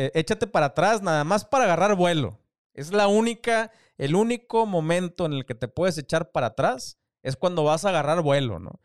eh, échate para atrás nada más para agarrar vuelo. Es la única, el único momento en el que te puedes echar para atrás es cuando vas a agarrar vuelo, ¿no?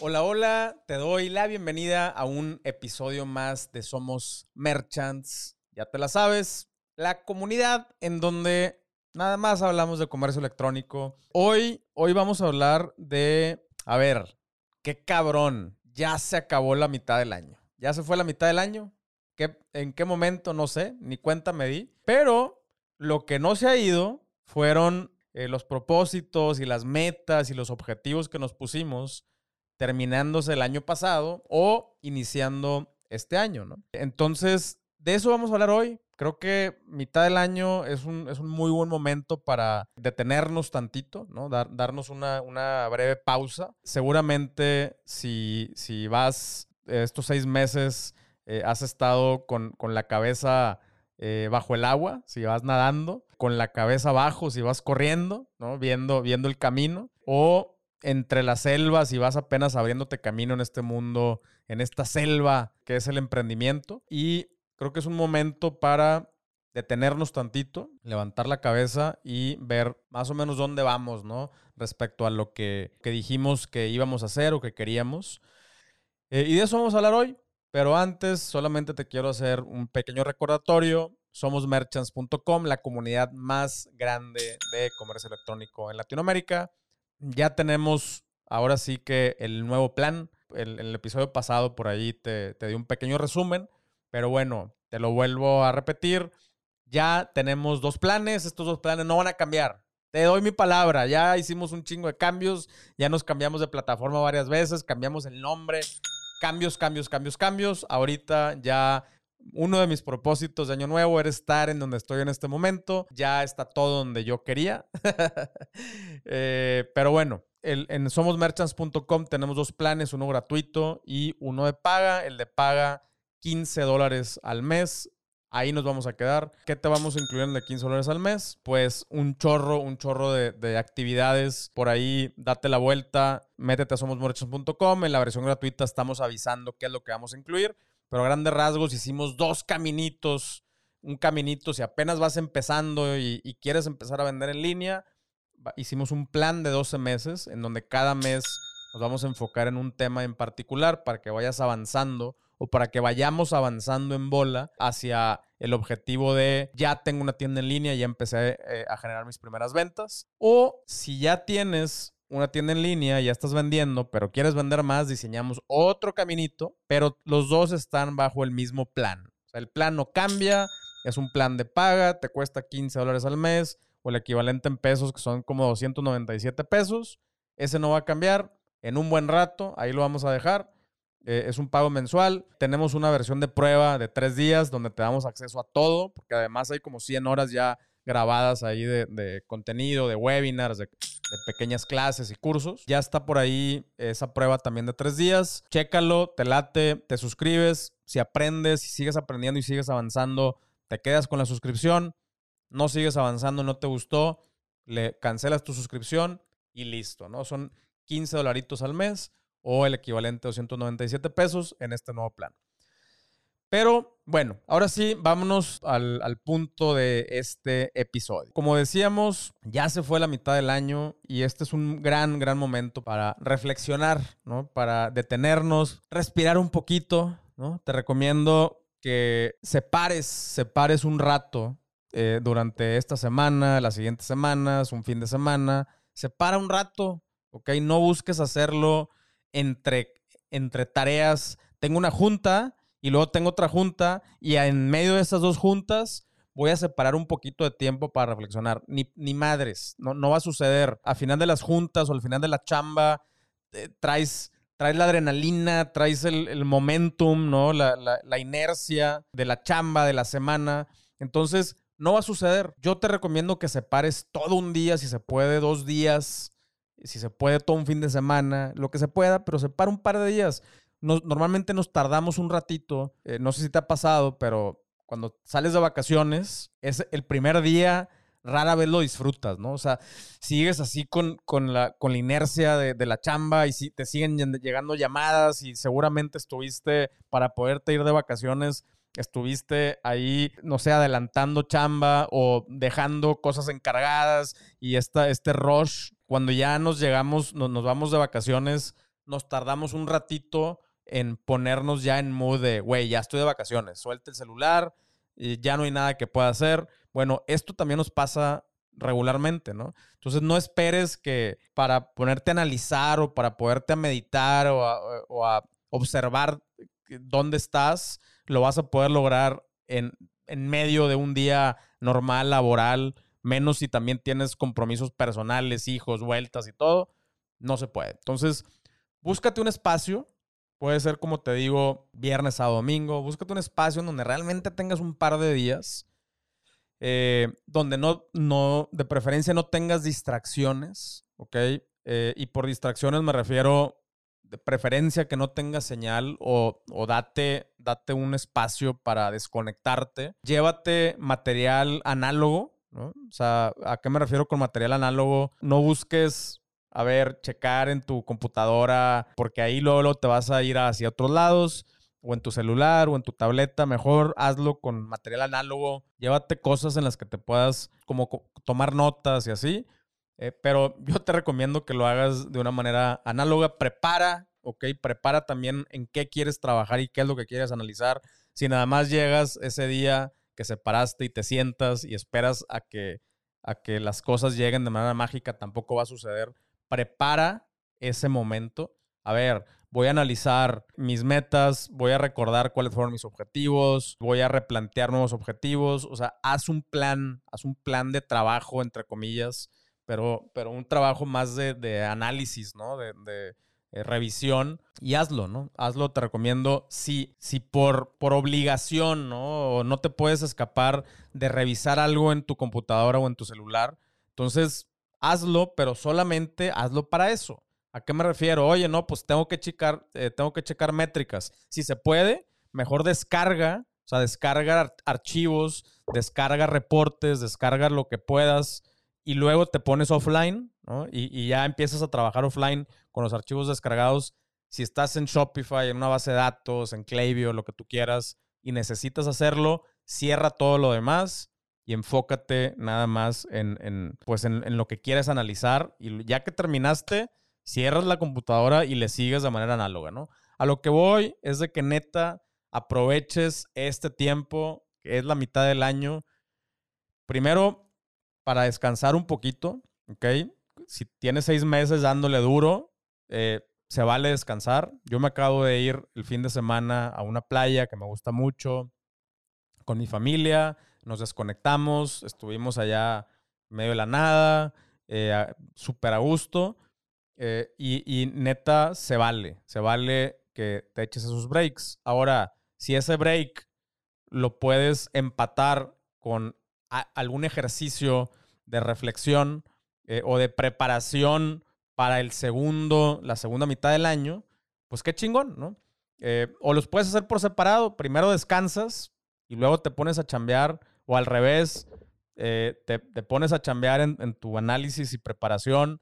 Hola, hola, te doy la bienvenida a un episodio más de Somos Merchants. Ya te la sabes, la comunidad en donde nada más hablamos de comercio electrónico. Hoy, hoy vamos a hablar de, a ver, qué cabrón, ya se acabó la mitad del año. Ya se fue la mitad del año. ¿Qué, ¿En qué momento? No sé, ni cuenta me di. Pero lo que no se ha ido fueron eh, los propósitos y las metas y los objetivos que nos pusimos terminándose el año pasado o iniciando este año, ¿no? Entonces, de eso vamos a hablar hoy. Creo que mitad del año es un, es un muy buen momento para detenernos tantito, ¿no? darnos una, una, breve pausa. Seguramente si, si vas estos seis meses, eh, has estado con, con la cabeza eh, bajo el agua, si vas nadando, con la cabeza abajo, si vas corriendo, ¿no? Viendo, viendo el camino, o entre las selvas y vas apenas abriéndote camino en este mundo, en esta selva que es el emprendimiento. Y creo que es un momento para detenernos tantito, levantar la cabeza y ver más o menos dónde vamos, ¿no? Respecto a lo que, dijimos que íbamos a hacer o que queríamos. Eh, y de eso vamos a hablar hoy. Pero antes, solamente te quiero hacer un pequeño recordatorio. Somos merchants.com, la comunidad más grande de comercio electrónico en Latinoamérica ya tenemos ahora sí que el nuevo plan. El, el episodio pasado por ahí te di un pequeño resumen, pero bueno, te lo vuelvo a repetir. Ya tenemos dos planes, estos dos planes no van a cambiar. Te doy mi palabra, ya hicimos un chingo de cambios, ya nos cambiamos de plataforma varias veces, cambiamos el nombre, cambios, cambios, cambios, cambios. Ahorita ya uno de mis propósitos de año nuevo era estar en donde estoy en este momento. Ya está todo donde yo quería. Eh, pero bueno, en somosmerchants.com tenemos dos planes, uno gratuito y uno de paga. El de paga 15 dólares al mes. Ahí nos vamos a quedar. ¿Qué te vamos a incluir en el de 15 dólares al mes? Pues un chorro, un chorro de, de actividades. Por ahí, date la vuelta, métete a somosmerchants.com. En la versión gratuita estamos avisando qué es lo que vamos a incluir. Pero a grandes rasgos hicimos dos caminitos, un caminito, si apenas vas empezando y, quieres empezar a vender en línea, hicimos un plan de 12 meses en donde cada mes nos vamos a enfocar en un tema en particular para que vayas avanzando o para que vayamos avanzando en bola hacia el objetivo de ya tengo una tienda en línea, ya empecé eh, a generar mis primeras ventas. O si ya tienes una tienda en línea, ya estás vendiendo, pero quieres vender más, diseñamos otro caminito, pero los dos están bajo el mismo plan. O sea, el plan no cambia, es un plan de paga, te cuesta 15 dólares al mes o el equivalente en pesos, que son como 297 pesos. Ese no va a cambiar en un buen rato, ahí lo vamos a dejar. Eh, es un pago mensual. Tenemos una versión de prueba de tres días donde te damos acceso a todo, porque además hay como 100 horas ya grabadas ahí de, contenido, de webinars, de, pequeñas clases y cursos. Ya está por ahí esa prueba también de tres días. Chécalo, te late, te suscribes. Si aprendes, si sigues aprendiendo y sigues avanzando, te quedas con la suscripción. No sigues avanzando, no te gustó, le cancelas tu suscripción y listo, ¿no? Son 15 dolaritos al mes o el equivalente a 297 pesos en este nuevo plan. Pero bueno, ahora sí, vámonos al, punto de este episodio. Como decíamos, ya se fue la mitad del año y este es un gran, gran momento para reflexionar, ¿no? Para detenernos, respirar un poquito, ¿no? Te recomiendo que separes, separes un rato eh, durante esta semana, las siguientes semanas, un fin de semana. Separa un rato, ¿ok? No busques hacerlo entre, entre tareas. Tengo una junta y luego tengo otra junta y en medio de esas dos juntas voy a separar un poquito de tiempo para reflexionar. Ni, ni madres, no, no va a suceder. Al final de las juntas o al final de la chamba, eh, traes, traes la adrenalina, traes el, momentum, ¿no? La, la, inercia de la chamba, de la semana. Entonces, no va a suceder. Yo te recomiendo que separes todo un día, si se puede, dos días, si se puede, todo un fin de semana, lo que se pueda, pero separa un par de días normalmente nos tardamos un ratito, eh, no sé si te ha pasado, pero cuando sales de vacaciones, es el primer día, rara vez lo disfrutas, ¿no? O sea, sigues así con, con, la, con la inercia de, de la chamba y si te siguen llegando llamadas y seguramente estuviste para poderte ir de vacaciones estuviste ahí, no sé, adelantando chamba o dejando cosas encargadas y esta, este rush, cuando ya nos llegamos, nos vamos de vacaciones, nos tardamos un ratito en ponernos ya en mood de, güey, ya estoy de vacaciones, suelta el celular, y ya no hay nada que pueda hacer. Bueno, esto también nos pasa regularmente, ¿no? Entonces no esperes que para ponerte a analizar o para poderte a meditar o o a observar dónde estás, lo vas a poder lograr en, en medio de un día normal, laboral, menos si también tienes compromisos personales, hijos, vueltas y todo, no se puede. Entonces, búscate un espacio, puede ser como te digo, viernes a domingo, búscate un espacio en donde realmente tengas un par de días, eh, donde no, no, de preferencia no tengas distracciones, ¿ok? Eh, y por distracciones me refiero de preferencia que no tenga señal o, o date, date un espacio para desconectarte. Llévate material análogo, ¿no? O sea, ¿a qué me refiero con material análogo? No busques, a ver, checar en tu computadora, porque ahí luego, te vas a ir hacia otros lados o en tu celular o en tu tableta, mejor hazlo con material análogo. Llévate cosas en las que te puedas como tomar notas y así. Eh, pero yo te recomiendo que lo hagas de una manera análoga. Prepara, ¿ok? Prepara también en qué quieres trabajar y qué es lo que quieres analizar. Si nada más llegas ese día que separaste y te sientas y esperas a que, a que las cosas lleguen de manera mágica, tampoco va a suceder. Prepara ese momento. A ver, voy a analizar mis metas, voy a recordar cuáles fueron mis objetivos, voy a replantear nuevos objetivos. O sea, haz un plan, haz un plan de trabajo, entre comillas, pero, pero un trabajo más de, análisis, ¿no? De, eh, revisión y hazlo, ¿no? Hazlo, te recomiendo. Si, si por, por obligación, ¿no? No te puedes escapar de revisar algo en tu computadora o en tu celular, entonces hazlo, pero solamente hazlo para eso. ¿A qué me refiero? Oye, no, pues tengo que checar, eh, tengo que checar métricas. Si se puede, mejor descarga, o sea, descarga archivos, descarga reportes, descarga lo que puedas y luego te pones offline, ¿no? Y, ya empiezas a trabajar offline con los archivos descargados. Si estás en Shopify, en una base de datos, en Klaviyo, lo que tú quieras, y necesitas hacerlo, cierra todo lo demás y enfócate nada más en, pues en, lo que quieres analizar. Y ya que terminaste, cierras la computadora y le sigues de manera análoga, ¿no? A lo que voy es de que neta aproveches este tiempo, que es la mitad del año. Primero, para descansar un poquito, ¿ok? Si tienes seis meses dándole duro, eh, se vale descansar. Yo me acabo de ir el fin de semana a una playa que me gusta mucho con mi familia, nos desconectamos, estuvimos allá medio de la nada, eh, súper a gusto. Eh, y, neta, se vale, se vale que te eches esos breaks. Ahora, si ese break lo puedes empatar con algún ejercicio de reflexión o de preparación para el segundo, la segunda mitad del año, pues qué chingón, ¿no? Eh, o los puedes hacer por separado. Primero descansas y luego te pones a chambear, o al revés, eh, te, pones a chambear en, tu análisis y preparación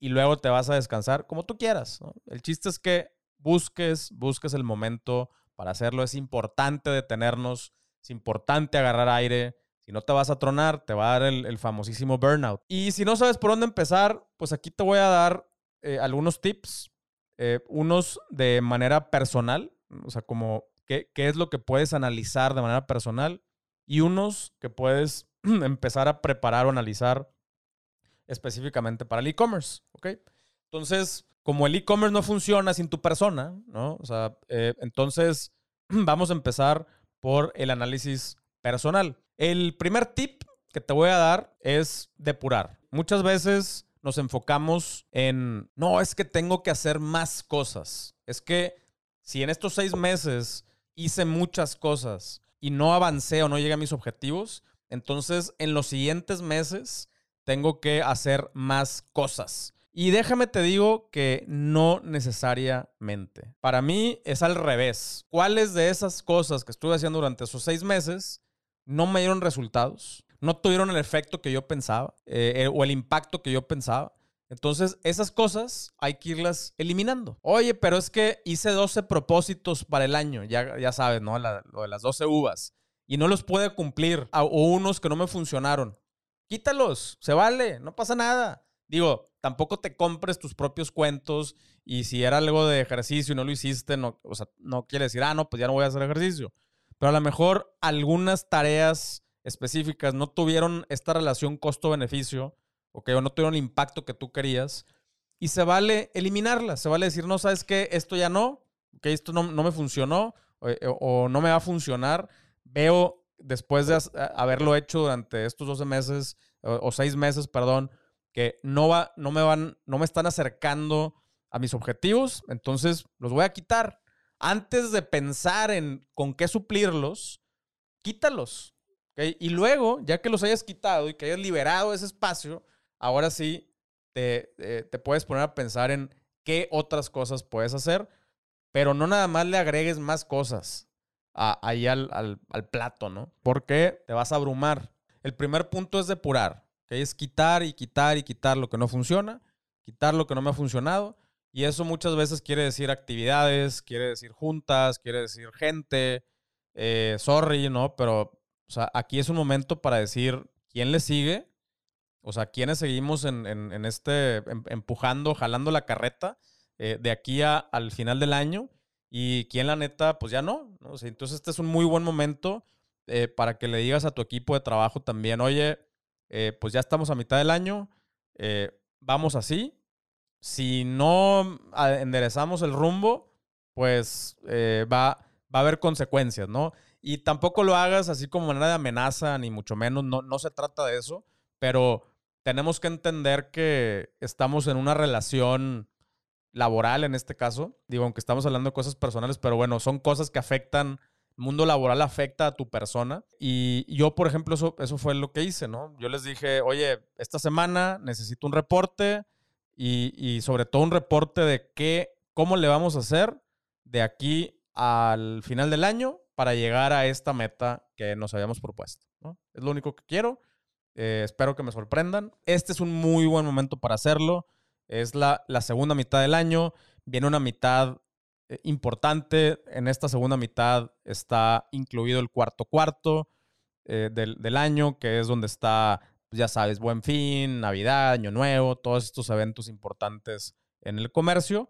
y luego te vas a descansar, como tú quieras. El chiste es que busques, busques el momento para hacerlo. Es importante detenernos, es importante agarrar aire, si no te vas a tronar, te va a dar el, famosísimo burnout. Y si no sabes por dónde empezar, pues aquí te voy a dar eh, algunos tips, eh, unos de manera personal, o sea, como qué, qué es lo que puedes analizar de manera personal y unos que puedes empezar a preparar o analizar específicamente para el e-commerce, ¿ok? Entonces, como el e-commerce no funciona sin tu persona, ¿no? O sea, eh, entonces vamos a empezar por el análisis personal. El primer tip que te voy a dar es depurar. Muchas veces nos enfocamos en, no, es que tengo que hacer más cosas. Es que si en estos seis meses hice muchas cosas y no avancé o no llegué a mis objetivos, entonces en los siguientes meses tengo que hacer más cosas. Y déjame te digo que no necesariamente. Para mí es al revés. ¿Cuáles de esas cosas que estuve haciendo durante esos seis meses no me dieron resultados, no tuvieron el efecto que yo pensaba eh, eh, o el impacto que yo pensaba. Entonces, esas cosas hay que irlas eliminando. Oye, pero es que hice 12 propósitos para el año, ya, ya sabes, ¿no? lo de las 12 uvas. Y no los puede cumplir, o unos que no me funcionaron. Quítalos, se vale, no pasa nada. Digo, tampoco te compres tus propios cuentos y si era algo de ejercicio y no lo hiciste, no, o sea, no quiere decir, ah, no, pues ya no voy a hacer ejercicio. Pero a lo mejor algunas tareas específicas no tuvieron esta relación costo-beneficio ¿ok? O no tuvieron el impacto que tú querías. Y se vale eliminarlas, se vale decir, no, ¿sabes qué? Esto ya no, ¿ok? Esto no, me funcionó eh, o, no me va a funcionar. Veo, después de haberlo hecho durante estos 12 meses o, 6 meses, perdón, que no, va, no, me van, no me están acercando a mis objetivos, entonces los voy a quitar. Antes de pensar en con qué suplirlos, quítalos. Y luego, ya que los hayas quitado y que hayas liberado ese espacio, ahora sí te, eh, te puedes poner a pensar en qué otras cosas puedes hacer, pero no nada más le agregues más cosas ahí al, al, plato, ¿no? Porque te vas a abrumar. El primer punto es depurar, que es quitar y quitar y quitar lo que no funciona, quitar lo que no me ha funcionado. Y eso muchas veces quiere decir actividades, quiere decir juntas, quiere decir gente, eh, sorry, ¿no? Pero, o sea, aquí es un momento para decir quién le sigue o sea, ¿quiénes seguimos en, este, em, empujando, jalando la carreta eh, de aquí al final del año? Y quién la neta, pues ya no. entonces este es un muy buen momento eh, para que le digas a tu equipo de trabajo también, oye, pues ya estamos a mitad del año, vamos así. Si no enderezamos el rumbo, pues va, va a haber consecuencias, ¿no? Y tampoco lo hagas así como manera de amenaza, ni mucho menos, no, no se trata de eso pero tenemos que entender que estamos en una relación laboral en este caso. Digo, aunque estamos hablando de cosas personales, pero bueno, son cosas que afectan, el mundo laboral afecta a tu persona. Y yo, por ejemplo, eso, eso fue lo que hice, ¿no? Yo les dije, oye, esta semana necesito un reporte y, y sobre todo un reporte de qué, cómo le vamos a hacer de aquí al final del año para llegar a esta meta que nos habíamos propuesto. ¿no? Es lo único que quiero. Eh, espero que me sorprendan. Este es un muy buen momento para hacerlo. Es la, la segunda mitad del año. Viene una mitad eh, importante. En esta segunda mitad está incluido el cuarto cuarto eh, del, del, año, que es donde está, ya sabes, Buen Fin, Navidad, Año Nuevo, todos estos eventos importantes en el comercio.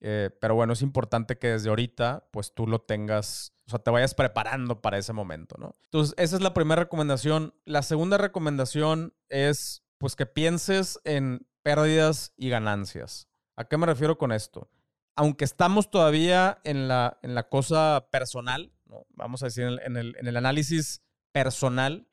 Eh, pero bueno, es importante que desde ahorita, pues tú lo tengas, o sea, te vayas preparando para ese momento, ¿no? Entonces, esa es la primera recomendación. La segunda recomendación es, pues, que pienses en pérdidas y ganancias. ¿A qué me refiero con esto? Aunque estamos todavía en la, en la cosa personal, vamos a decir, en el, en el análisis personal,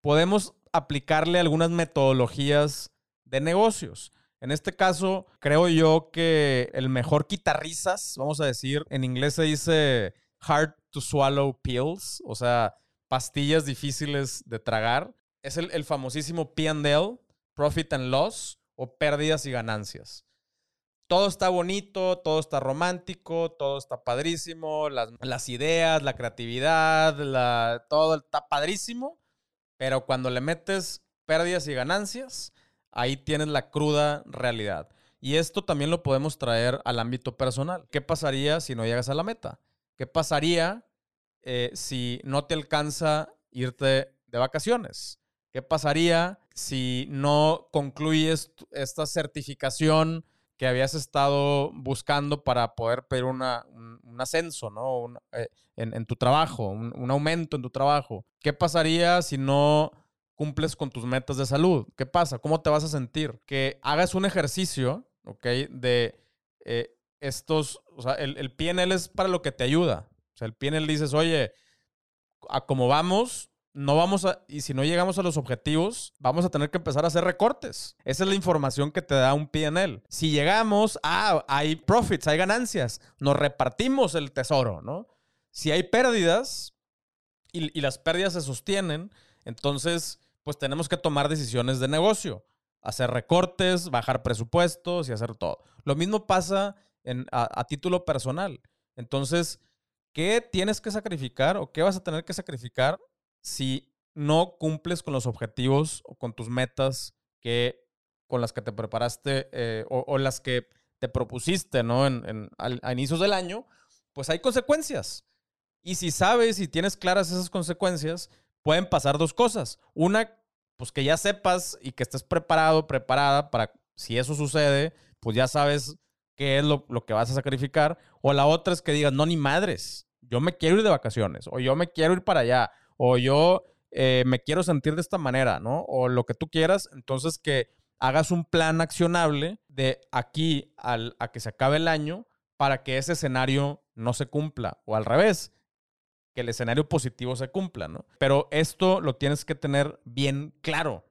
podemos aplicarle algunas metodologías de negocios. En este caso, creo yo que el mejor quitarrisas, vamos a decir, en inglés se dice hard to swallow pills, o sea, pastillas difíciles de tragar, es el, famosísimo P&L, Profit and Loss, o pérdidas y ganancias. Todo está bonito, todo está romántico, todo está padrísimo, las, ideas, la creatividad, la, todo está padrísimo, pero cuando le metes pérdidas y ganancias, ahí tienes la cruda realidad. Y esto también lo podemos traer al ámbito personal. ¿Qué pasaría si no llegas a la meta? ¿Qué pasaría eh, si no te alcanza irte de vacaciones? ¿Qué pasaría si no concluyes esta certificación que habías estado buscando para poder pedir un, ascenso, ¿no? Eh, en, tu trabajo, un, un aumento en tu trabajo. ¿Qué pasaría si no cumples con tus metas de salud. ¿Qué pasa? ¿Cómo te vas a sentir? Que hagas un ejercicio, ¿ok? De eh, estos, o sea, el, el, PNL es para lo que te ayuda. O sea, el PNL dices, oye, a cómo vamos, no vamos a, y si no llegamos a los objetivos, vamos a tener que empezar a hacer recortes. Esa es la información que te da un PNL. Si llegamos, ah, hay profits, hay ganancias, nos repartimos el tesoro, ¿no? Si hay pérdidas y, y las pérdidas se sostienen, entonces pues tenemos que tomar decisiones de negocio, hacer recortes, bajar presupuestos y hacer todo. Lo mismo pasa a, título personal. Entonces, ¿qué tienes que sacrificar o qué vas a tener que sacrificar si no cumples con los objetivos o con tus metas que con las que te preparaste eh, o, las que te propusiste, ¿no? En, a inicios del año, pues hay consecuencias. Y si sabes y tienes claras esas consecuencias, pueden pasar dos cosas. Una, pues que ya sepas y que estés preparado, preparada para si eso sucede, pues ya sabes qué es lo, lo, que vas a sacrificar. O la otra es que digas, no, ni madres, yo me quiero ir de vacaciones, o yo me quiero ir para allá, o yo eh, me quiero sentir de esta manera, ¿no? O lo que tú quieras. Entonces que hagas un plan accionable de aquí al, a que se acabe el año para que ese escenario no se cumpla. O al revés, que el escenario positivo se cumpla, ¿no? Pero esto lo tienes que tener bien claro.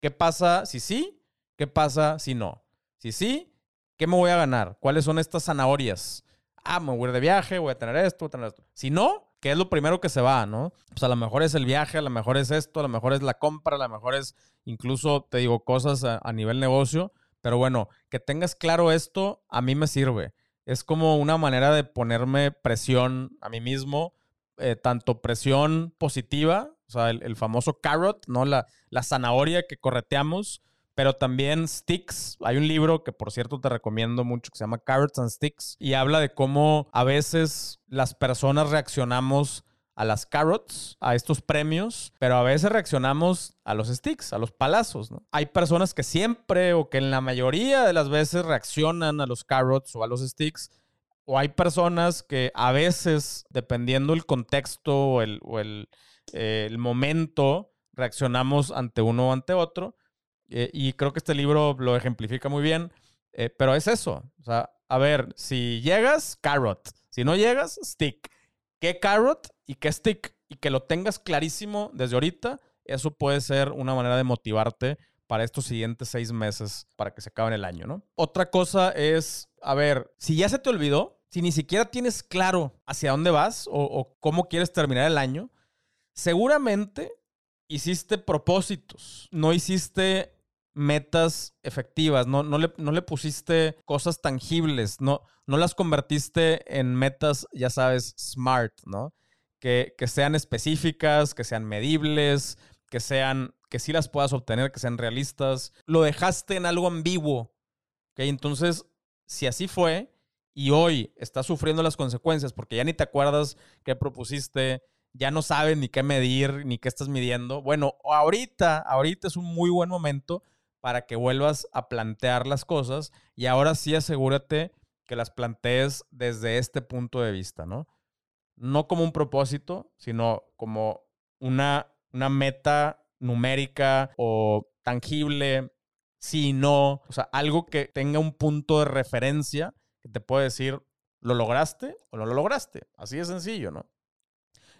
¿Qué pasa si sí? ¿Qué pasa si no? Si sí, ¿qué me voy a ganar? ¿Cuáles son estas zanahorias? Ah, me voy a ir de viaje, voy a tener esto, voy a tener esto. Si no, ¿qué es lo primero que se va, no? Pues a lo mejor es el viaje, a lo mejor es esto, a lo mejor es la compra, a lo mejor es incluso, te digo, cosas a, a nivel negocio. Pero bueno, que tengas claro esto, a mí me sirve. Es como una manera de ponerme presión a mí mismo eh, tanto presión positiva, o sea, el, famoso carrot, ¿no? La, la zanahoria que correteamos, pero también sticks. Hay un libro que, por cierto, te recomiendo mucho que se llama Carrots and Sticks y habla de cómo a veces las personas reaccionamos a las carrots, a estos premios, pero a veces reaccionamos a los sticks, a los palazos, ¿no? Hay personas que siempre o que en la mayoría de las veces reaccionan a los carrots o a los sticks o hay personas que a veces, dependiendo el contexto o el, eh, el, momento, reaccionamos ante uno o ante otro. Eh, y creo que este libro lo ejemplifica muy bien. Eh, pero es eso. O sea, a ver, si llegas, carrot. Si no llegas, stick. ¿Qué carrot y qué stick? Y que lo tengas clarísimo desde ahorita, eso puede ser una manera de motivarte para estos siguientes seis meses para que se acabe el año, ¿no? Otra cosa es, a ver, si ya se te olvidó, si ni siquiera tienes claro hacia dónde vas o, cómo quieres terminar el año, seguramente hiciste propósitos, no hiciste metas efectivas, no, no, le, no le pusiste cosas tangibles, no, no las convertiste en metas, ya sabes, smart, ¿no? Que, que sean específicas, que sean medibles, que sean, que sí las puedas obtener, que sean realistas. Lo dejaste en algo ambiguo, ¿ok? Entonces, si así fue, y hoy estás sufriendo las consecuencias porque ya ni te acuerdas qué propusiste, ya no sabes ni qué medir, ni qué estás midiendo. Bueno, ahorita, ahorita es un muy buen momento para que vuelvas a plantear las cosas y ahora sí asegúrate que las plantees desde este punto de vista, ¿no? No como un propósito, sino como una, una meta numérica o tangible, si no, o sea, algo que tenga un punto de referencia te puede decir, ¿lo lograste o no lo lograste? Así de sencillo, ¿no?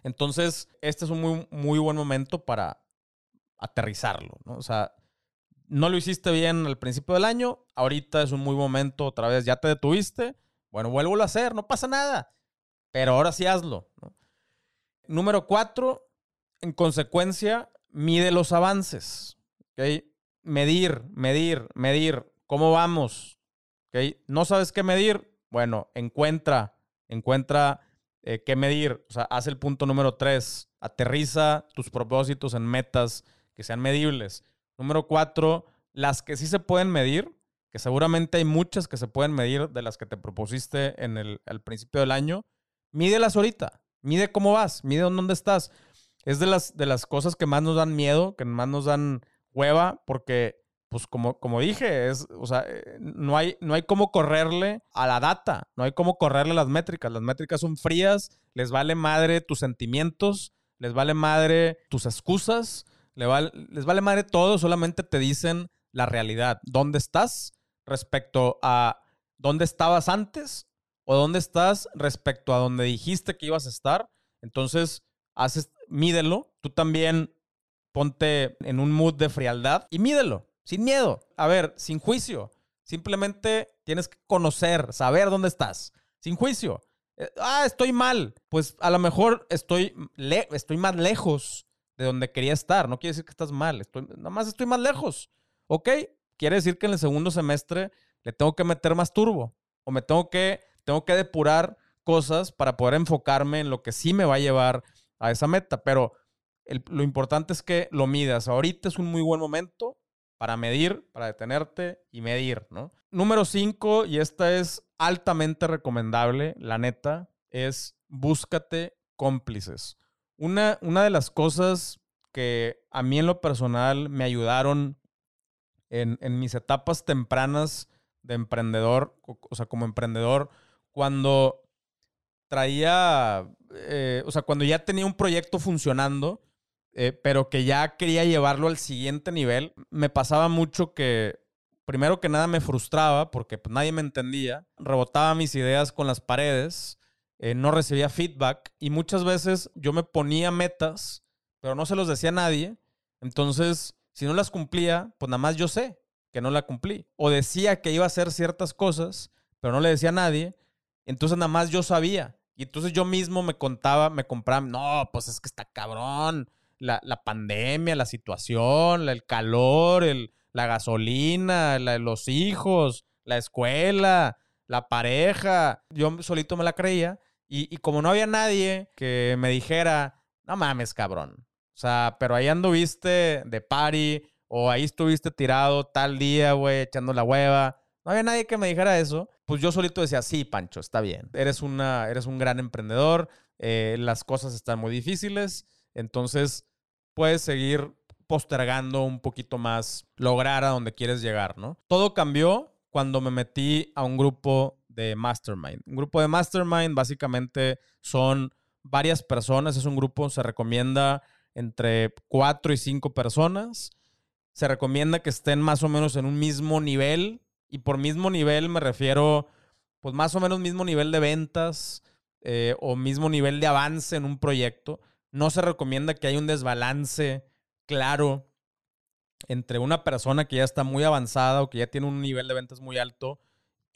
Entonces, este es un muy, muy buen momento para aterrizarlo, ¿no? O sea, no lo hiciste bien al principio del año, ahorita es un muy momento, otra vez ya te detuviste, bueno, vuelvo a hacer, no pasa nada, pero ahora sí hazlo. Número cuatro, en consecuencia, mide los avances. ¿okay? Medir, medir, medir. ¿Cómo vamos? ¿No sabes qué medir? Bueno, encuentra, encuentra eh, qué medir. O sea, haz el punto número tres. Aterriza tus propósitos en metas que sean medibles. Número cuatro, las que sí se pueden medir, que seguramente hay muchas que se pueden medir de las que te propusiste en el, al principio del año. Mídelas ahorita. Mide cómo vas. Mide dónde estás. Es de las, de las cosas que más nos dan miedo, que más nos dan hueva, porque pues como, como dije, es, o sea, eh, no hay, no hay cómo correrle a la data, no hay cómo correrle las métricas. Las métricas son frías, les vale madre tus sentimientos, les vale madre tus excusas, les vale, les vale madre todo, solamente te dicen la realidad. ¿Dónde estás respecto a dónde estabas antes o dónde estás respecto a donde dijiste que ibas a estar? Entonces, haces, mídelo. Tú también ponte en un mood de frialdad y mídelo sin miedo. A ver, sin juicio. Simplemente tienes que conocer, saber dónde estás. Sin juicio. Eh, ah, estoy mal. Pues a lo mejor estoy, estoy más lejos de donde quería estar. No quiere decir que estás mal. Estoy, nada más estoy más lejos. ¿Ok? Quiere decir que en el segundo semestre le tengo que meter más turbo. O me tengo que, tengo que depurar cosas para poder enfocarme en lo que sí me va a llevar a esa meta. Pero lo importante es que lo midas. Ahorita es un muy buen momento para medir, para detenerte y medir, ¿no? Número cinco, y esta es altamente recomendable, la neta, es búscate cómplices. Una, una de las cosas que a mí en lo personal me ayudaron en, en mis etapas tempranas de emprendedor, o sea, como emprendedor, cuando traía, eh, o sea, cuando ya tenía un proyecto funcionando, eh, pero que ya quería llevarlo al siguiente nivel, me pasaba mucho que, primero que nada, me frustraba porque pues, nadie me entendía, rebotaba mis ideas con las paredes, eh, no recibía feedback y muchas veces yo me ponía metas, pero no se los decía a nadie. Entonces, si no las cumplía, pues nada más yo sé que no la cumplí. O decía que iba a hacer ciertas cosas, pero no le decía a nadie. Entonces nada más yo sabía. Y entonces yo mismo me contaba, me compraba, no, pues es que está cabrón. La, pandemia, la situación, el calor, el, la gasolina, los hijos, la escuela, la pareja. Yo solito me la creía. Y, como no había nadie que me dijera, no mames, cabrón. O sea, pero ahí anduviste de party o ahí estuviste tirado tal día, güey, echando la hueva. No había nadie que me dijera eso. Pues yo solito decía, sí, Pancho, está bien. Eres, una, eres un gran emprendedor. Eh, las cosas están muy difíciles. Entonces, puedes seguir postergando un poquito más, lograr a donde quieres llegar, ¿no? Todo cambió cuando me metí a un grupo de Mastermind. Un grupo de Mastermind básicamente son varias personas, es un grupo, se recomienda entre cuatro y cinco personas. Se recomienda que estén más o menos en un mismo nivel. Y por mismo nivel me refiero, pues más o menos mismo nivel de ventas eh, o mismo nivel de avance en un proyecto. No se recomienda que haya un desbalance claro entre una persona que ya está muy avanzada o que ya tiene un nivel de ventas muy alto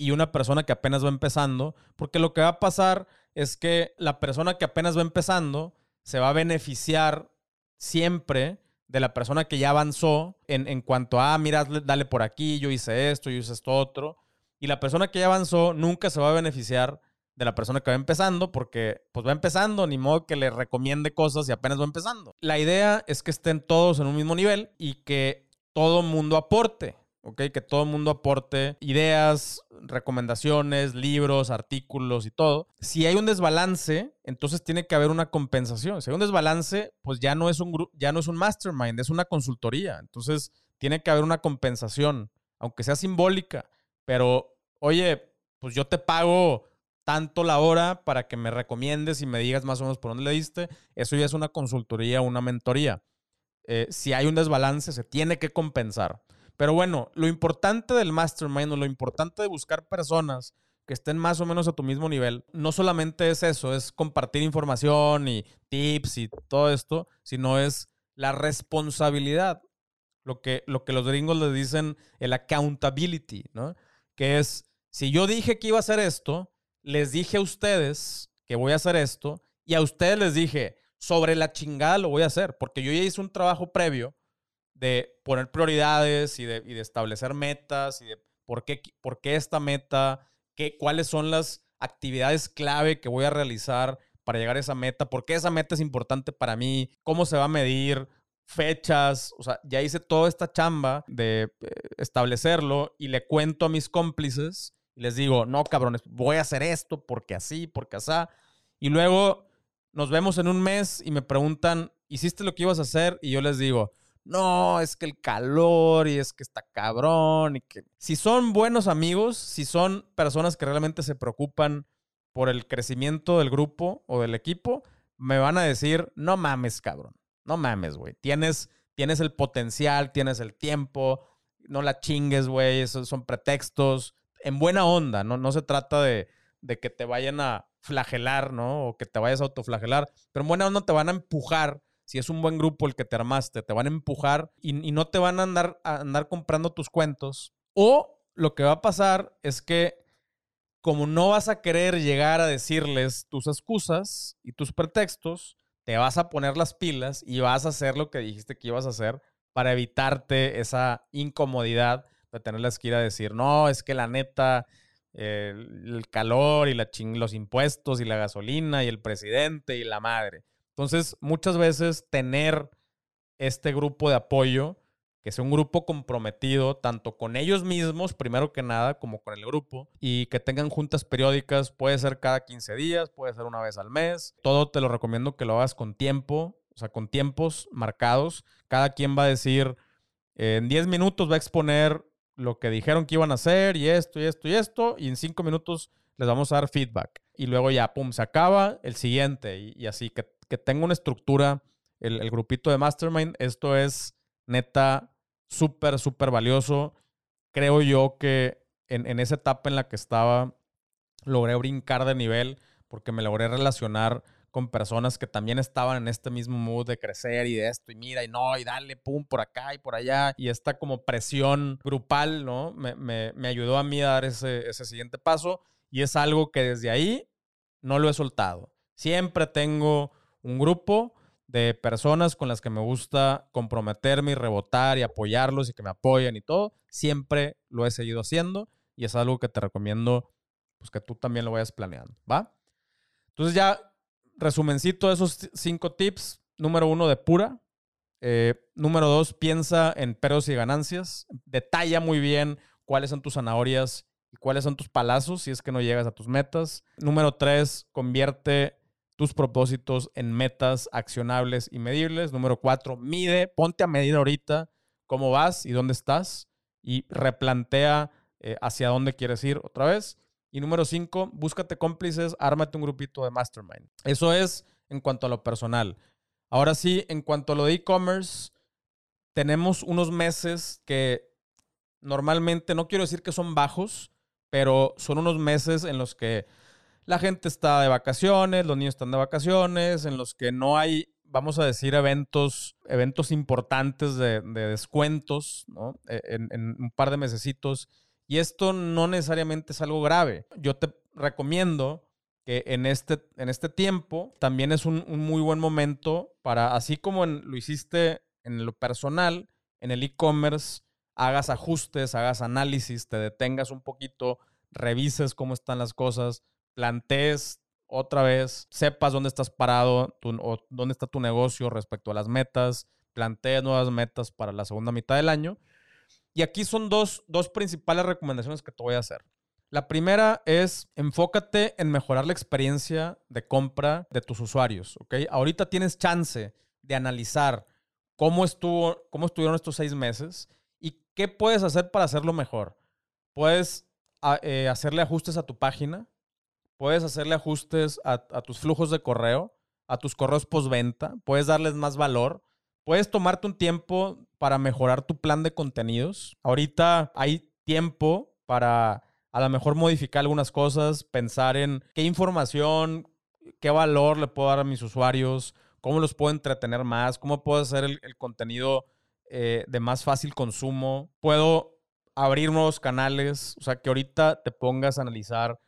y una persona que apenas va empezando, porque lo que va a pasar es que la persona que apenas va empezando se va a beneficiar siempre de la persona que ya avanzó en, en cuanto a, ah, mira, dale por aquí, yo hice esto, yo hice esto otro. Y la persona que ya avanzó nunca se va a beneficiar de la persona que va empezando porque pues va empezando, ni modo que le recomiende cosas y apenas va empezando. La idea es que estén todos en un mismo nivel y que todo mundo aporte. ¿Ok? Que todo el mundo aporte ideas, recomendaciones, libros, artículos y todo. Si hay un desbalance, entonces tiene que haber una compensación. Si hay un desbalance, pues ya no es un ya no es un mastermind, es una consultoría. Entonces tiene que haber una compensación, aunque sea simbólica. Pero, oye, pues yo te pago tanto la hora para que me recomiendes y me digas más o menos por dónde le diste. Eso ya es una consultoría, una mentoría. Eh, si hay un desbalance, se tiene que compensar. Pero bueno, lo importante del mastermind o lo importante de buscar personas que estén más o menos a tu mismo nivel, no solamente es eso, es compartir información y tips y todo esto, sino es la responsabilidad. Lo que, lo que los gringos le dicen el accountability, ¿no? Que es, si yo dije que iba a hacer esto, les dije a ustedes que voy a hacer esto y a ustedes les dije, sobre la chingada lo voy a hacer, porque yo ya hice un trabajo previo de poner prioridades y de, y de establecer metas y de por qué, por qué esta meta, qué, cuáles son las actividades clave que voy a realizar para llegar a esa meta, por qué esa meta es importante para mí, cómo se va a medir, fechas, o sea, ya hice toda esta chamba de eh, establecerlo y le cuento a mis cómplices y les digo, no, cabrones, voy a hacer esto porque así, porque así. Y luego nos vemos en un mes y me preguntan, ¿hiciste lo que ibas a hacer? Y yo les digo, no, es que el calor y es que está cabrón y que si son buenos amigos, si son personas que realmente se preocupan por el crecimiento del grupo o del equipo, me van a decir, no mames, cabrón, no mames, güey, tienes, tienes el potencial, tienes el tiempo, no la chingues, güey, esos son pretextos, en buena onda, no, no se trata de, de que te vayan a flagelar, ¿no? O que te vayas a autoflagelar, pero en buena onda te van a empujar si es un buen grupo el que te armaste, te van a empujar y, no te van a andar, andar comprando tus cuentos. O lo que va a pasar es que como no vas a querer llegar a decirles tus excusas y tus pretextos, te vas a poner las pilas y vas a hacer lo que dijiste que ibas a hacer para evitarte esa incomodidad de tenerles que ir a decir, no, es que la neta, el calor y la los impuestos y la gasolina y el presidente y la madre. Entonces, muchas veces tener este grupo de apoyo, que sea un grupo comprometido tanto con ellos mismos, primero que nada, como con el grupo, y que tengan juntas periódicas, puede ser cada 15 días, puede ser una vez al mes. Todo te lo recomiendo que lo hagas con tiempo, o sea, con tiempos marcados. Cada quien va a decir, en 10 minutos va a exponer lo que dijeron que iban a hacer y esto y esto y esto, y en 5 minutos les vamos a dar feedback. Y luego ya, pum, se acaba el siguiente y, así, que, que, tenga una estructura el, grupito de Mastermind. Esto es neta súper, súper valioso. Creo yo que en, en esa etapa en la que estaba, logré brincar de nivel porque me logré relacionar con personas que también estaban en este mismo mood de crecer y de esto, y mira, y no, y dale, pum, por acá y por allá. Y esta como presión grupal, ¿no? Me, me, me ayudó a mí a dar ese, ese siguiente paso. Y es algo que desde ahí no lo he soltado. Siempre tengo un grupo de personas con las que me gusta comprometerme y rebotar y apoyarlos y que me apoyen y todo. Siempre lo he seguido haciendo y es algo que te recomiendo pues que tú también lo vayas planeando, ¿va? Entonces ya resumencito de esos cinco tips. Número uno, de pura. Eh, número dos, piensa en peros y ganancias. Detalla muy bien cuáles son tus zanahorias y cuáles son tus palazos si es que no llegas a tus metas. Número tres, convierte tus propósitos en metas accionables y medibles. Número cuatro, mide, ponte a medir ahorita cómo vas y dónde estás y replantea eh, hacia dónde quieres ir otra vez. Y número cinco, búscate cómplices, ármate un grupito de mastermind. Eso es en cuanto a lo personal. Ahora sí, en cuanto a lo de e-commerce, tenemos unos meses que normalmente, no quiero decir que son bajos, pero son unos meses en los que la gente está de vacaciones, los niños están de vacaciones, en los que no hay, vamos a decir, eventos, eventos importantes de, descuentos. E, en, en, un par de mesecitos. Y esto no necesariamente es algo grave. Yo te recomiendo que en este, en este tiempo también es un, muy buen momento para, así como lo hiciste en lo personal, en el e-commerce, hagas ajustes, hagas análisis, te detengas un poquito, revises cómo están las cosas, plantees otra vez, sepas dónde estás parado o dónde está tu negocio respecto a las metas, plantees nuevas metas para la segunda mitad del año y aquí son dos, principales recomendaciones que te voy a hacer. La primera es enfócate en mejorar la experiencia de compra de tus usuarios, ¿ok? Ahorita tienes chance de analizar cómo, estuvo, cómo estuvieron estos seis meses y qué puedes hacer para hacerlo mejor. Puedes eh, hacerle ajustes a tu página, puedes hacerle ajustes a, tus flujos de correo, a tus correos postventa, puedes darles más valor, puedes tomarte un tiempo para mejorar tu plan de contenidos. Ahorita hay tiempo para a lo mejor modificar algunas cosas, pensar en qué información, qué valor le puedo dar a mis usuarios, cómo los puedo entretener más, cómo puedo hacer el, contenido eh, de más fácil consumo. Puedo abrir nuevos canales, o sea, que ahorita te pongas a analizar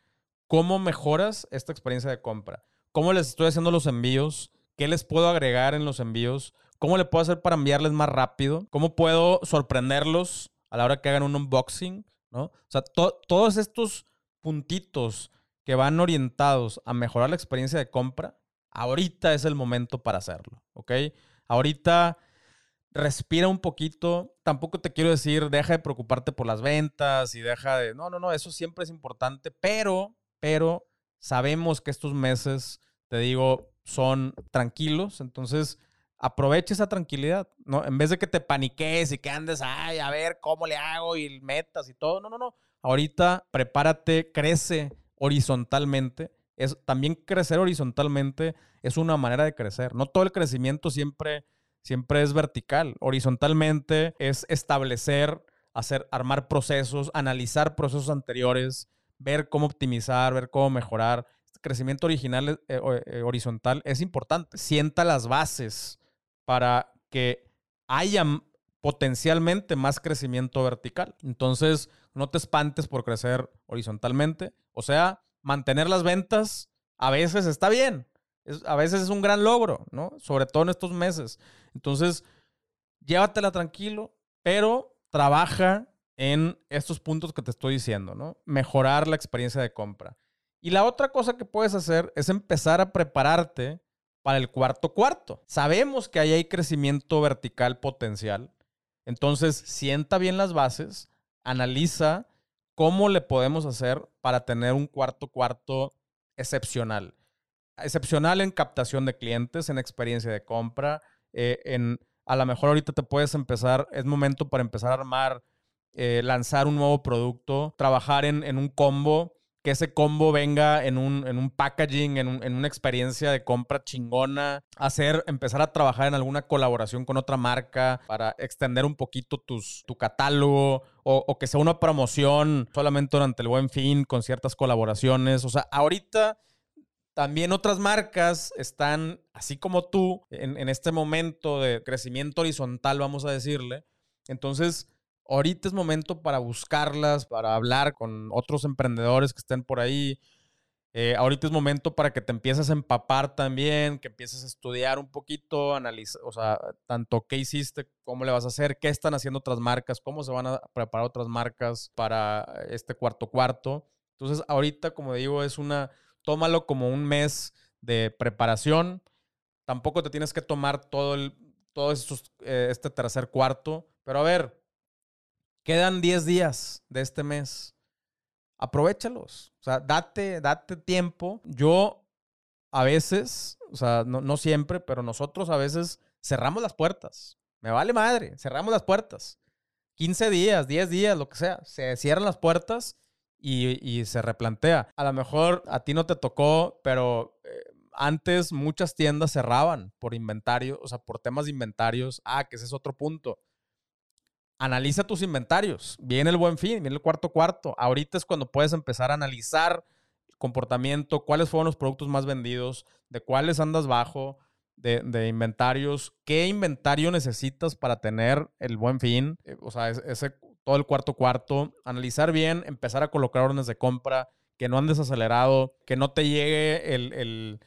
cómo mejoras esta experiencia de compra, cómo les estoy haciendo los envíos, qué les puedo agregar en los envíos, ¿Cómo le puedo hacer para enviarles más rápido? ¿Cómo puedo sorprenderlos a la hora que hagan un unboxing? ¿no? O sea, todos estos puntitos que van orientados a mejorar la experiencia de compra, ahorita es el momento para hacerlo, ¿ok? Ahorita respira un poquito. Tampoco te quiero decir, deja de preocuparte por las ventas y deja de... No, no, no, eso siempre es importante, pero, pero sabemos que estos meses, te digo, son tranquilos, entonces aprovecha esa tranquilidad, ¿no? En vez de que te paniques y que andes, ay, a ver cómo le hago y metas y todo. No, no, no. Ahorita prepárate, crece horizontalmente. Es, también crecer horizontalmente es una manera de crecer. No todo el crecimiento siempre, siempre es vertical. Horizontalmente es establecer, hacer, armar procesos, analizar procesos anteriores, ver cómo optimizar, ver cómo mejorar. Este crecimiento original, eh, eh, horizontal es importante. Sienta las bases para que haya potencialmente más crecimiento vertical. Entonces, no te espantes por crecer horizontalmente. O sea, mantener las ventas a veces está bien. a veces es un gran logro, ¿no? Sobre todo en estos meses. Entonces, llévatela tranquilo, pero trabaja en estos puntos que te estoy diciendo, ¿no? Mejorar la experiencia de compra. Y la otra cosa que puedes hacer es empezar a prepararte para el cuarto cuarto. Sabemos que ahí hay crecimiento vertical potencial. Entonces, sienta bien las bases, analiza cómo le podemos hacer para tener un cuarto cuarto excepcional. Excepcional en captación de clientes, en experiencia de compra, eh, en a lo mejor ahorita te puedes empezar, es momento para empezar a armar, eh, lanzar un nuevo producto, trabajar en, en un combo que ese combo venga en un, en un packaging, en, una experiencia de compra chingona, hacer, empezar a trabajar en alguna colaboración con otra marca para extender un poquito tus, tu catálogo o, o que sea una promoción solamente durante el buen fin con ciertas colaboraciones. O sea, ahorita también otras marcas están, así como tú, en, en este momento de crecimiento horizontal, vamos a decirle. Entonces, ahorita es momento para buscarlas, para hablar con otros emprendedores que estén por ahí. Eh, ahorita es momento para que te empieces a empapar también, que empieces a estudiar un poquito, analizar, o sea, tanto qué hiciste, cómo le vas a hacer, qué están haciendo otras marcas, cómo se van a preparar otras marcas para este cuarto cuarto. Entonces, ahorita, como digo, es una, tómalo como un mes de preparación. Tampoco te tienes que tomar todo el, todo estos, eh, este tercer cuarto, pero a ver, Quedan 10 días de este mes. Aprovechalos. O sea, date, date tiempo. Yo a veces, o sea, no, siempre, pero nosotros a veces cerramos las puertas. Me vale madre, cerramos las puertas. 15 días, 10 días, lo que sea. Se cierran las puertas y, y se replantea. A lo mejor a ti no te tocó, pero eh, antes muchas tiendas cerraban por inventario, o sea, por temas de inventarios. Ah, que ese es otro punto analiza tus inventarios. Viene el buen fin, viene el cuarto cuarto. Ahorita es cuando puedes empezar a analizar el comportamiento, cuáles fueron los productos más vendidos, de cuáles andas bajo, de, inventarios, qué inventario necesitas para tener el buen fin, eh, o sea, ese, todo el cuarto cuarto, analizar bien, empezar a colocar órdenes de compra, que no andes acelerado, que no te llegue el,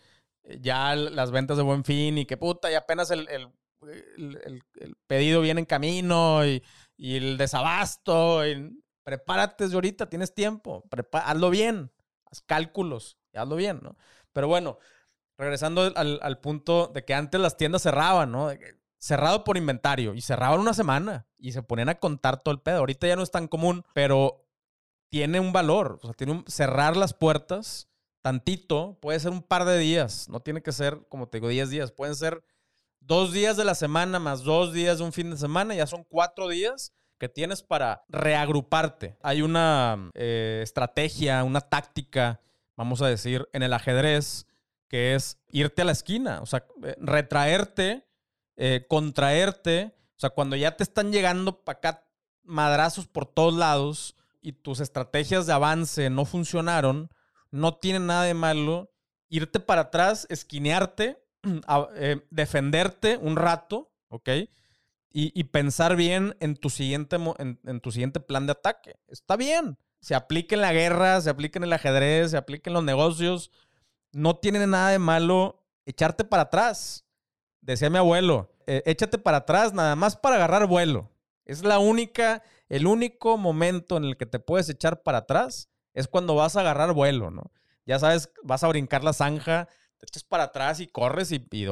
ya las ventas de buen fin y que puta, y apenas el, el pedido viene en camino y y el desabasto. Y prepárate desde ahorita, tienes tiempo. hazlo bien, haz cálculos y hazlo bien, ¿no? Pero bueno, regresando al, punto de que antes las tiendas cerraban, ¿no? Cerrado por inventario y cerraban una semana y se ponían a contar todo el pedo. Ahorita ya no es tan común, pero tiene un valor. O sea, tiene un, cerrar las puertas tantito, puede ser un par de días, no tiene que ser, como te digo, 10 días, pueden ser dos días de la semana más dos días de un fin de semana, ya son cuatro días que tienes para reagruparte. Hay una eh, estrategia, una táctica, vamos a decir, en el ajedrez, que es irte a la esquina, o sea, eh, retraerte, eh, contraerte, o sea, cuando ya te están llegando para acá madrazos por todos lados y tus estrategias de avance no funcionaron, no tiene nada de malo irte para atrás, esquinearte Eh, defenderte un rato, ¿ok? Y, pensar bien en tu, siguiente, en, tu siguiente plan de ataque. Está bien. Se aplica en la guerra, se aplica en el ajedrez, se aplica en los negocios. No tiene nada de malo echarte para atrás. Decía mi abuelo, eh, échate para atrás nada más para agarrar vuelo. Es la única, el único momento en el que te puedes echar para atrás es cuando vas a agarrar vuelo, ¿no? Ya sabes, vas a brincar la zanja, te echas para atrás y corres y, y.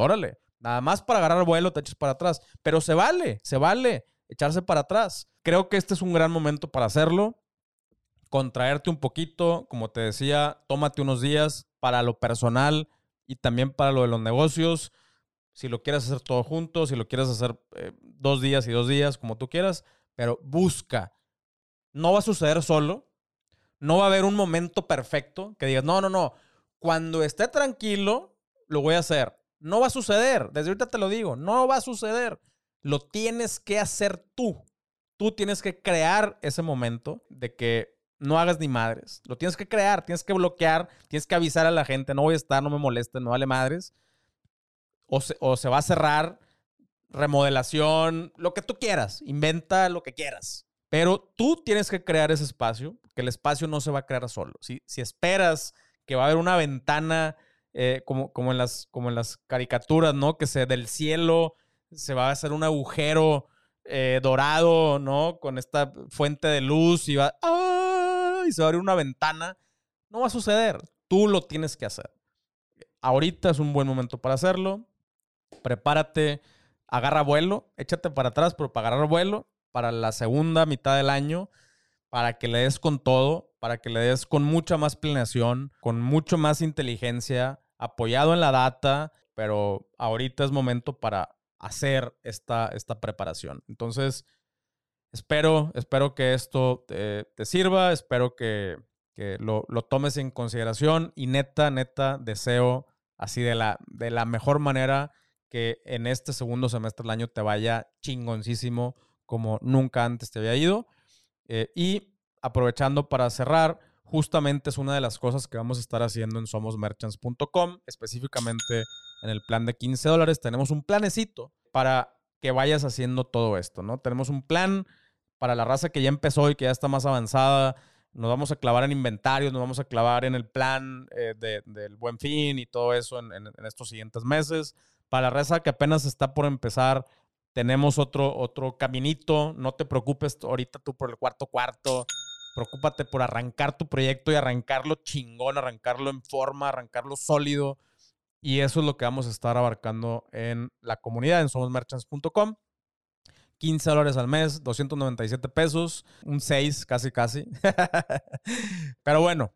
Nada más para agarrar vuelo te echas para atrás. Pero se vale, se vale echarse para atrás. Creo que este es un gran momento para hacerlo. Contraerte un poquito, como te decía, tómate unos días para lo personal y también para lo de los negocios. Si lo quieres hacer todo junto, si lo quieres hacer eh, dos días y dos días, como tú quieras, pero busca. No va a suceder solo. No va a haber un momento perfecto que digas, no, no, no, cuando esté tranquilo, lo voy a hacer. No va a suceder. Desde ahorita te lo digo. No va a suceder. Lo tienes que hacer tú. Tú tienes que crear ese momento de que no hagas ni madres. Lo tienes que crear, tienes que bloquear, tienes que avisar a la gente, no voy a estar, no me moleste, no vale madres. O se, o se va a cerrar, remodelación, lo que tú quieras, inventa lo que quieras. Pero tú tienes que crear ese espacio, que el espacio no se va a crear solo. Si, si esperas que va a haber una ventana eh, como, como, en las, como en las caricaturas, ¿no? Que se del cielo se va a hacer un agujero eh, dorado, ¿no? Con esta fuente de luz y va, ¡ah! y se va a abrir una ventana. No va a suceder. Tú lo tienes que hacer. ahorita es un buen momento para hacerlo. Prepárate, agarra vuelo, échate para atrás, pero para agarrar vuelo para la segunda mitad del año, para que le des con todo, para que le des con mucha más planeación, con mucho más inteligencia, apoyado en la data, pero ahorita es momento para hacer esta, esta preparación. Entonces, espero, espero que esto te, sirva, espero que, lo, tomes en consideración y neta, neta, deseo así de la, de la mejor manera que en este segundo semestre del año te vaya chingoncísimo como nunca antes te había ido. Eh, y aprovechando para cerrar, justamente es una de las cosas que vamos a estar haciendo en somosmerchants.com, específicamente en el plan de 15 dólares. Tenemos un planecito para que vayas haciendo todo esto, ¿no? Tenemos un plan para la raza que ya empezó y que ya está más avanzada. Nos vamos a clavar en inventarios, nos vamos a clavar en el plan eh, del buen fin y todo eso en, en estos siguientes meses. Para la raza que apenas está por empezar, tenemos otro, otro caminito. No te preocupes ahorita tú por el cuarto cuarto. Preocúpate por arrancar tu proyecto y arrancarlo chingón, arrancarlo en forma, arrancarlo sólido. Y eso es lo que vamos a estar abarcando en la comunidad en somosmerchants.com. 15 dólares al mes, 297 pesos, un 6 casi casi. Pero bueno,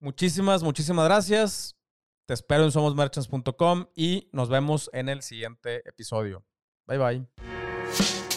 muchísimas, muchísimas gracias. Te espero en somosmerchants.com y nos vemos en el siguiente episodio. Bye bye.